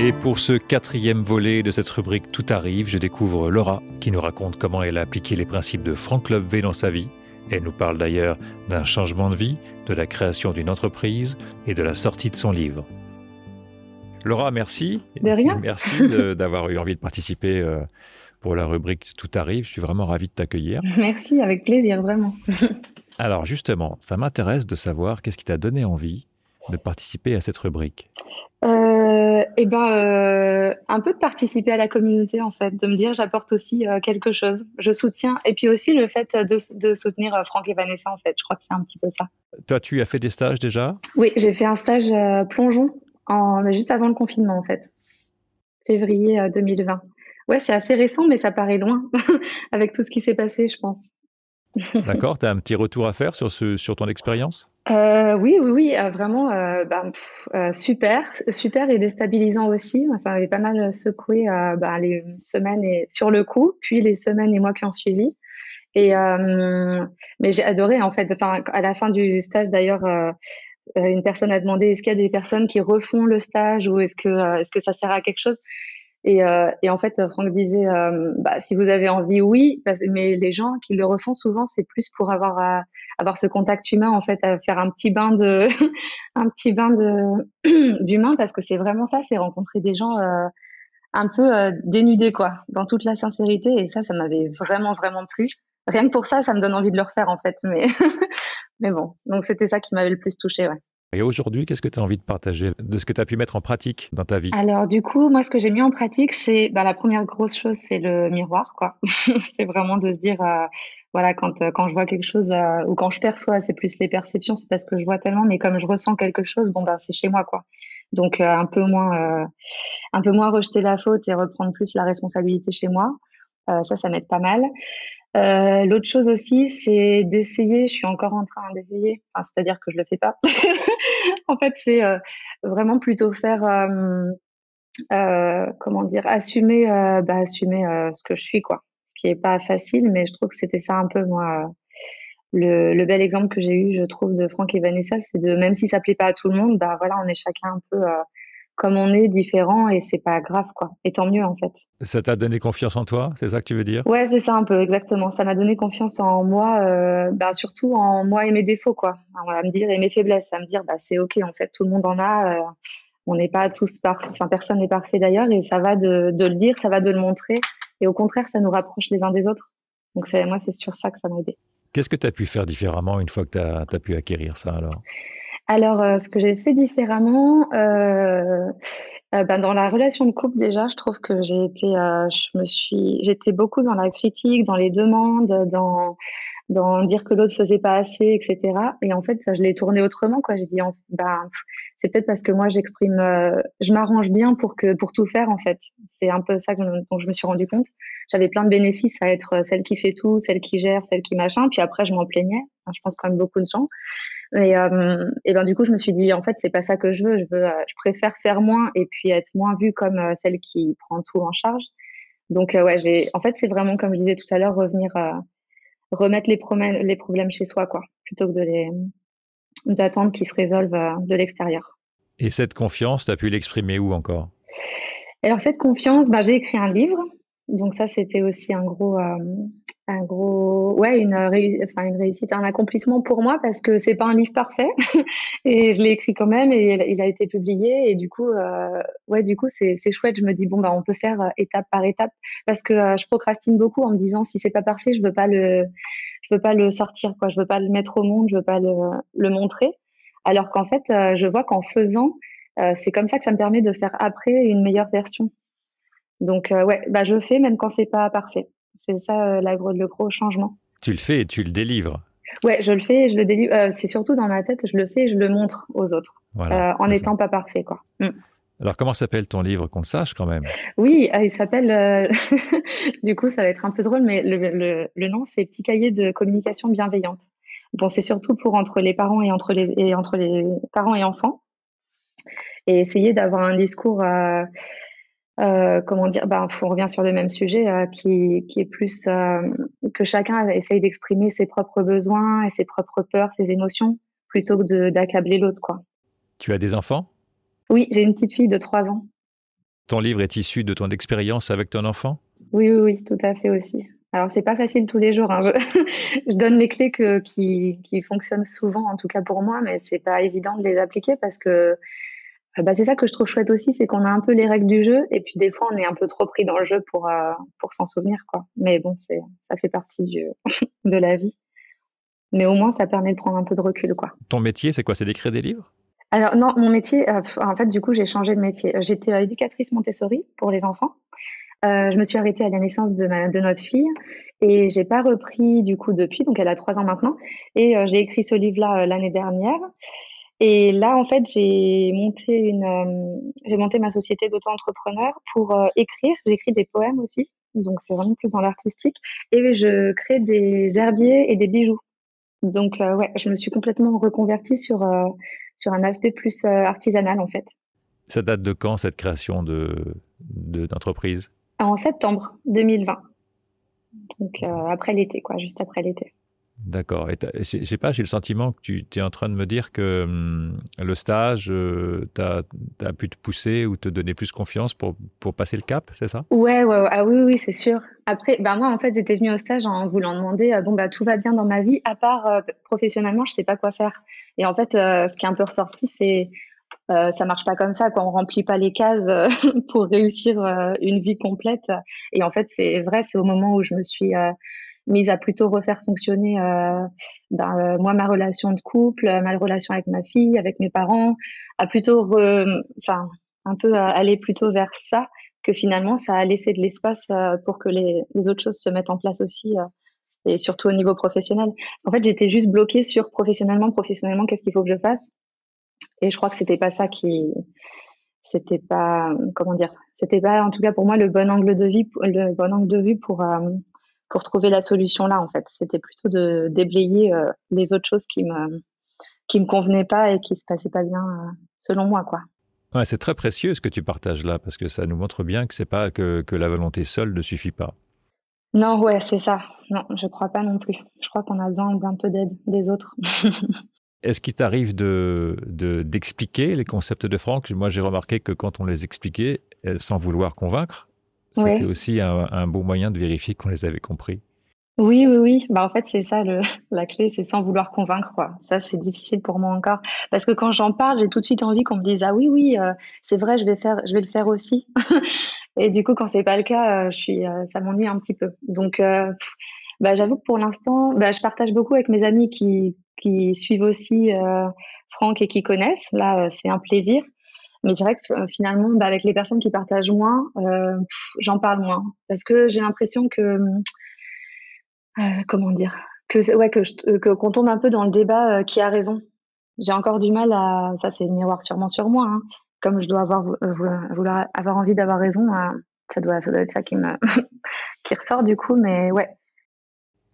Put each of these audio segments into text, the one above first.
Et pour ce quatrième volet de cette rubrique Tout arrive, je découvre Laura qui nous raconte comment elle a appliqué les principes de Franck V dans sa vie. Elle nous parle d'ailleurs d'un changement de vie, de la création d'une entreprise et de la sortie de son livre. Laura, merci. De rien. Merci d'avoir eu envie de participer euh, pour la rubrique Tout arrive. Je suis vraiment ravi de t'accueillir. Merci, avec plaisir, vraiment. Alors justement, ça m'intéresse de savoir qu'est-ce qui t'a donné envie de participer à cette rubrique euh, Eh ben, euh, un peu de participer à la communauté en fait, de me dire j'apporte aussi euh, quelque chose, je soutiens, et puis aussi le fait de, soutenir Franck et Vanessa en fait. Je crois que c'est un petit peu ça. Toi, tu as fait des stages déjà? Oui, j'ai fait un stage plongeon en, juste avant le confinement en fait, février 2020. Ouais, c'est assez récent, mais ça paraît loin avec tout ce qui s'est passé, je pense. D'accord, tu as un petit retour à faire sur, ce, sur ton expérience? Euh, oui, oui, oui, euh, vraiment euh, ben, super, super et déstabilisant aussi. Ça avait pas mal secoué ben, les semaines et sur le coup, puis les semaines et mois qui ont suivi. Et mais j'ai adoré en fait. Enfin, à la fin du stage d'ailleurs, une personne a demandé est-ce qu'il y a des personnes qui refont le stage ou est-ce que est-ce que ça sert à quelque chose? Et, euh, et, en fait, Franck disait, euh, bah, si vous avez envie, oui, mais les gens qui le refont souvent, c'est plus pour avoir euh, avoir ce contact humain, en fait, à faire un petit bain de un petit bain de d'humain, parce que c'est vraiment ça, c'est rencontrer des gens euh, un peu euh, dénudés, quoi, dans toute la sincérité. Et ça, ça m'avait vraiment vraiment plu. Rien que pour ça, ça me donne envie de le refaire, en fait. Mais mais bon, donc c'était ça qui m'avait le plus touché, ouais. Et aujourd'hui, qu'est-ce que tu as envie de partager de ce que tu as pu mettre en pratique dans ta vie? Alors du coup, moi, ce que j'ai mis en pratique, c'est bah, la première grosse chose, c'est le miroir, quoi. c'est vraiment de se dire, euh, voilà, quand euh, quand je vois quelque chose euh, ou quand je perçois, c'est plus les perceptions, c'est parce que je vois tellement, mais comme je ressens quelque chose, bon bah c'est chez moi, quoi. Donc un peu moins, un peu moins rejeter la faute et reprendre plus la responsabilité chez moi. ça, ça m'aide pas mal. Euh, l'autre chose aussi, c'est d'essayer. Je suis encore en train d'essayer. C'est-à-dire que je le fais pas. en fait, c'est euh, vraiment plutôt faire, euh, comment dire, assumer, bah, assumer ce que je suis, quoi. Ce qui est pas facile, mais je trouve que c'était ça un peu moi. Le, le, bel exemple que j'ai eu, je trouve, de Franck et Vanessa, c'est de même si ça plaît pas à tout le monde, bah voilà, on est chacun un peu comme on est différent et c'est pas grave quoi. Et tant mieux en fait. Ça t'a donné confiance en toi, c'est ça que tu veux dire? Ouais, c'est ça un peu exactement. Ça m'a donné confiance en moi, euh, bah, surtout en moi et mes défauts quoi. À me dire et mes faiblesses, à me dire bah c'est ok en fait, tout le monde en a. Euh, on n'est pas tous parfaits, enfin personne n'est parfait d'ailleurs et ça va de, de, le dire, ça va de le montrer et au contraire ça nous rapproche les uns des autres. Donc moi c'est sur ça que ça m'a aidé. Qu'est-ce que tu as pu faire différemment une fois que tu as, as pu acquérir ça alors? Alors, euh, ce que j'ai fait différemment, euh, euh, ben, dans la relation de couple déjà, je trouve que j'ai été, je me suis, j'étais beaucoup dans la critique, dans les demandes, dans dans dire que l'autre faisait pas assez, etc. Et en fait, ça, je l'ai tourné autrement, quoi. J'ai dit, ben, c'est peut-être parce que moi, j'exprime, je m'arrange bien pour que pour tout faire, en fait. C'est un peu ça dont je me suis rendu compte. J'avais plein de bénéfices à être celle qui fait tout, celle qui gère, celle qui machin. Puis après, je m'en plaignais. je pense quand même beaucoup de gens. Et, euh, et ben du coup, je me suis dit en fait, c'est pas ça que je veux. Je veux, euh, je préfère faire moins et puis être moins vue comme euh, celle qui prend tout en charge. Donc euh, ouais, j'ai, en fait, c'est vraiment comme je disais tout à l'heure, revenir remettre les problèmes, les problèmes chez soi, quoi, plutôt que de les d'attendre qu'ils se résolvent de l'extérieur. Et cette confiance, tu as pu l'exprimer où encore? Alors cette confiance, bah, j'ai écrit un livre donc ça, c'était aussi un gros, euh, un gros, ouais, une, enfin une réussite, un accomplissement pour moi parce que c'est pas un livre parfait et je l'ai écrit quand même et il a été publié et du coup, euh, ouais, du coup c'est c'est chouette. Je me dis bon bah on peut faire euh, étape par étape parce que je procrastine beaucoup en me disant si c'est pas parfait, je veux pas le, je veux pas le sortir quoi, je veux pas le mettre au monde, je veux pas le, le montrer. Alors qu'en fait, je vois qu'en faisant, c'est comme ça que ça me permet de faire après une meilleure version. Donc euh, ouais, bah je fais même quand c'est pas parfait. C'est ça euh, la, le gros changement. Tu le fais et tu le délivres. Ouais, je le fais et je le délivre. Euh, c'est surtout dans ma tête, je le fais et je le montre aux autres, en n'étant pas parfait, quoi. Mm. Alors, comment s'appelle ton livre qu'on le sache quand même? Oui, il s'appelle. du coup, ça va être un peu drôle, mais le, le, nom, c'est Petit cahier de communication bienveillante. Bon, c'est surtout pour entre les parents et entre les et entre les parents et enfants, et essayer d'avoir un discours. Euh, comment dire, bah, on revient sur le même sujet euh, qui, qui, est plus euh, que chacun essaye d'exprimer ses propres besoins et ses propres peurs, ses émotions, plutôt que d'accabler l'autre. quoi. Tu as des enfants? Oui, j'ai une petite fille de 3 ans. Ton livre est issu de ton expérience avec ton enfant? Oui, oui, oui, tout à fait aussi. Alors, c'est pas facile tous les jours. Hein. Je, donne les clés que, qui, qui, fonctionnent souvent, en tout cas pour moi, mais c'est pas évident de les appliquer parce que bah, c'est ça que je trouve chouette aussi, c'est qu'on a un peu les règles du jeu et puis des fois on est un peu trop pris dans le jeu pour, euh, pour s'en souvenir. quoi. Mais bon, c'est ça fait partie du, de la vie. Mais au moins, ça permet de prendre un peu de recul. quoi. Ton métier, c'est quoi? C'est d'écrire des livres? Alors non, mon métier, euh, en fait, du coup, j'ai changé de métier. J'étais euh, éducatrice Montessori pour les enfants. Euh, je me suis arrêtée à la naissance de, ma, de notre fille et j'ai pas repris du coup depuis. Donc elle a trois ans maintenant et j'ai écrit ce livre-là l'année dernière. Et là, en fait, j'ai monté une, j'ai monté ma société d'auto-entrepreneur pour écrire. J'écris des poèmes aussi, donc c'est vraiment plus dans l'artistique. Et je crée des herbiers et des bijoux. Donc ouais, je me suis complètement reconvertie sur sur un aspect plus euh, artisanal en fait. Ça date de quand cette création de d'entreprise? En septembre 2020. Donc euh, après l'été, quoi, juste après l'été. D'accord. Je sais pas, j'ai le sentiment que tu es en train de me dire que hum, le stage euh, as pu te pousser ou te donner plus confiance pour, pour passer le cap, c'est ça? Ouais, ouais, ah oui, oui, c'est sûr. Après, bah moi, en fait, j'étais venue au stage en voulant demander, bon, bah tout va bien dans ma vie, à part professionnellement, je sais pas quoi faire. Et en fait, euh, ce qui est un peu ressorti, c'est euh, ça marche pas comme ça, quoi. On remplit pas les cases euh, pour réussir euh, une vie complète. Et en fait, c'est vrai, c'est au moment où je me suis mise à plutôt refaire fonctionner ben, moi ma relation de couple, ma relation avec ma fille, avec mes parents, à plutôt, enfin, un peu aller plutôt vers ça que finalement ça a laissé de l'espace pour que les, autres choses se mettent en place aussi et surtout au niveau professionnel. En fait, j'étais juste bloquée sur professionnellement, professionnellement, qu'est-ce qu'il faut que je fasse Et je crois que c'était pas ça qui, c'était pas, comment dire, c'était pas, en tout cas pour moi, le bon angle de vue, le bon angle de vue pour euh, pour trouver la solution là. En fait, c'était plutôt de déblayer euh, les autres choses qui me qui me convenaient pas et qui se passaient pas bien euh, selon moi, quoi. Ouais, c'est très précieux ce que tu partages là parce que ça nous montre bien que c'est pas que, que la volonté seule ne suffit pas. Non, ouais, c'est ça. Non, je crois pas non plus. Je crois qu'on a besoin d'un peu d'aide des autres. Est-ce qu'il t'arrive de, d'expliquer les concepts de Franck? Moi, j'ai remarqué que quand on les expliquait, sans vouloir convaincre, c'était aussi un, bon moyen de vérifier qu'on les avait compris. Oui, oui, oui. Bah, en fait, c'est ça le, la clé, c'est sans vouloir convaincre, quoi. Ça, c'est difficile pour moi encore. Parce que quand j'en parle, j'ai tout de suite envie qu'on me dise, ah oui, oui, euh, c'est vrai, je vais faire, je vais le faire aussi. Et du coup, quand c'est pas le cas, euh, je suis, euh, ça m'ennuie un petit peu. Donc, bah, j'avoue que pour l'instant, bah, je partage beaucoup avec mes amis qui, qui suivent aussi Franck et qui connaissent. Là, c'est un plaisir. Mais c'est vrai que finalement, bah, avec les personnes qui partagent moins, j'en parle moins. Parce que j'ai l'impression que, comment dire, que ouais, que qu'on tombe un peu dans le débat qui a raison. J'ai encore du mal à, ça c'est le miroir sûrement sur moi, hein, comme je dois avoir vouloir avoir envie d'avoir raison, ça doit ça doit être ça qui me qui ressort du coup, mais ouais.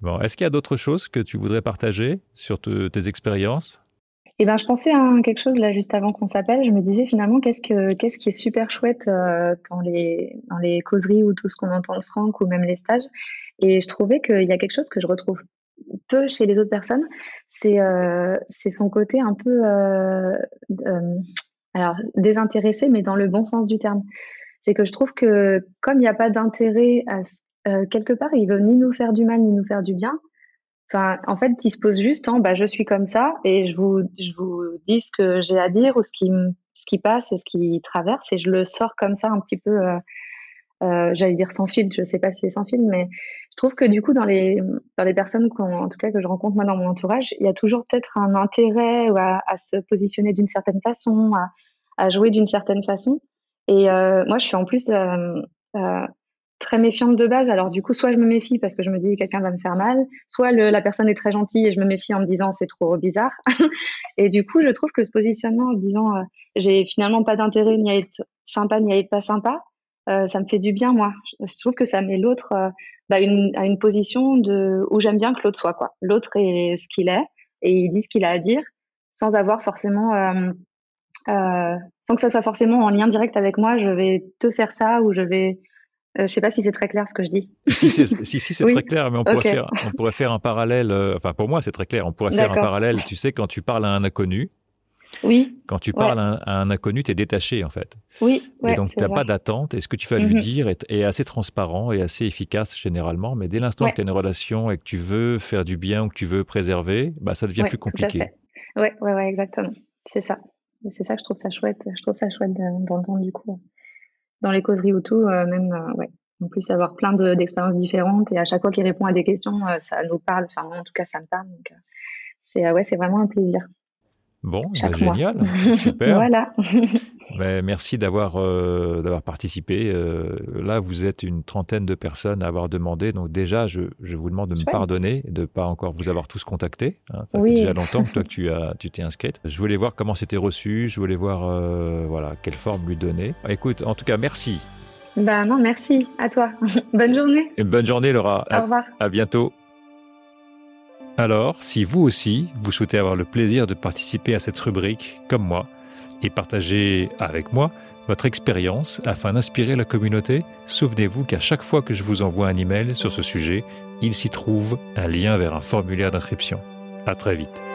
Bon, est-ce qu'il y a d'autres choses que tu voudrais partager sur tes expériences? Eh ben, je pensais à quelque chose là juste avant qu'on s'appelle. Je me disais finalement qu'est-ce que qu'est-ce qui est super chouette euh, dans les dans les causeries ou tout ce qu'on entend de Franck ou même les stages. Et je trouvais qu'il y a quelque chose que je retrouve peu chez les autres personnes. C'est euh, c'est son côté un peu euh, euh alors désintéressé, mais dans le bon sens du terme. C'est que je trouve que comme il n'y a pas d'intérêt à quelque part, il veut ni nous faire du mal ni nous faire du bien. En fait, il se pose juste en bah je suis comme ça et je vous je vous dis ce que j'ai à dire ou ce qui ce qui passe et ce qui traverse et je le sors comme ça un petit peu. Euh, euh, j'allais dire sans fil, je sais pas si c'est sans fil, mais je trouve que du coup dans les dans les personnes en tout cas que je rencontre moi dans mon entourage, il y a toujours peut-être un intérêt à, à, se positionner d'une certaine façon, à, jouer d'une certaine façon. Et euh, moi, je suis en plus très méfiante de base. Alors du coup, soit je me méfie parce que je me dis quelqu'un va me faire mal, soit la personne est très gentille et je me méfie en me disant c'est trop bizarre. et du coup, je trouve que ce positionnement en se disant euh, j'ai finalement pas d'intérêt ni à être sympa ni à être pas sympa, euh, ça me fait du bien moi. Je trouve que ça met l'autre euh, bah, à une position où j'aime bien que l'autre soit quoi. L'autre est ce qu'il est et il dit ce qu'il a à dire sans avoir forcément sans que ça soit forcément en lien direct avec moi, je vais te faire ça ou je vais. Euh, je sais pas si c'est très clair ce que je dis. Si, si, si c'est très clair, mais on pourrait, faire, on pourrait faire un parallèle. Euh, enfin, pour moi, c'est très clair. On pourrait faire un parallèle. Tu sais, quand tu parles à un inconnu, Oui. Quand tu parles à, un, inconnu, tu es détaché en fait. Oui. et donc tu n'as pas d'attente et ce que tu vas lui mhm. dire est, assez transparent et assez efficace généralement. Mais dès l'instant que tu as une relation et que tu veux faire du bien ou que tu veux préserver, bah, ça devient plus compliqué. Oui, ouais, ouais, exactement. C'est ça. C'est ça que je trouve ça chouette. Je trouve ça chouette d'entendre du coup dans les causeries ou tout, euh, même euh, ouais. En plus, avoir plein d'expériences différentes et à chaque fois qu'il répond à des questions, euh, ça nous parle. Enfin, moi, en tout cas, ça me parle. Donc, c'est ouais, c'est vraiment un plaisir. Bon, bah, génial, super. voilà. Mais merci d'avoir euh, d'avoir participé. Euh, là, vous êtes une trentaine de personnes à avoir demandé. Donc déjà, je, je vous demande de me pardonner de ne pas encore vous avoir tous contactés. Hein. Ça fait déjà longtemps que toi que tu as tu t'es inscrite. Je voulais voir comment c'était reçu. Je voulais voir euh, voilà quelle forme lui donner. Écoute, en tout cas, merci. Bah non, merci à toi. bonne journée. Une bonne journée, Laura. Au revoir. À bientôt. Alors, si vous aussi, vous souhaitez avoir le plaisir de participer à cette rubrique, comme moi, et partager avec moi votre expérience afin d'inspirer la communauté, souvenez-vous qu'à chaque fois que je vous envoie un email sur ce sujet, il s'y trouve un lien vers un formulaire d'inscription. À très vite.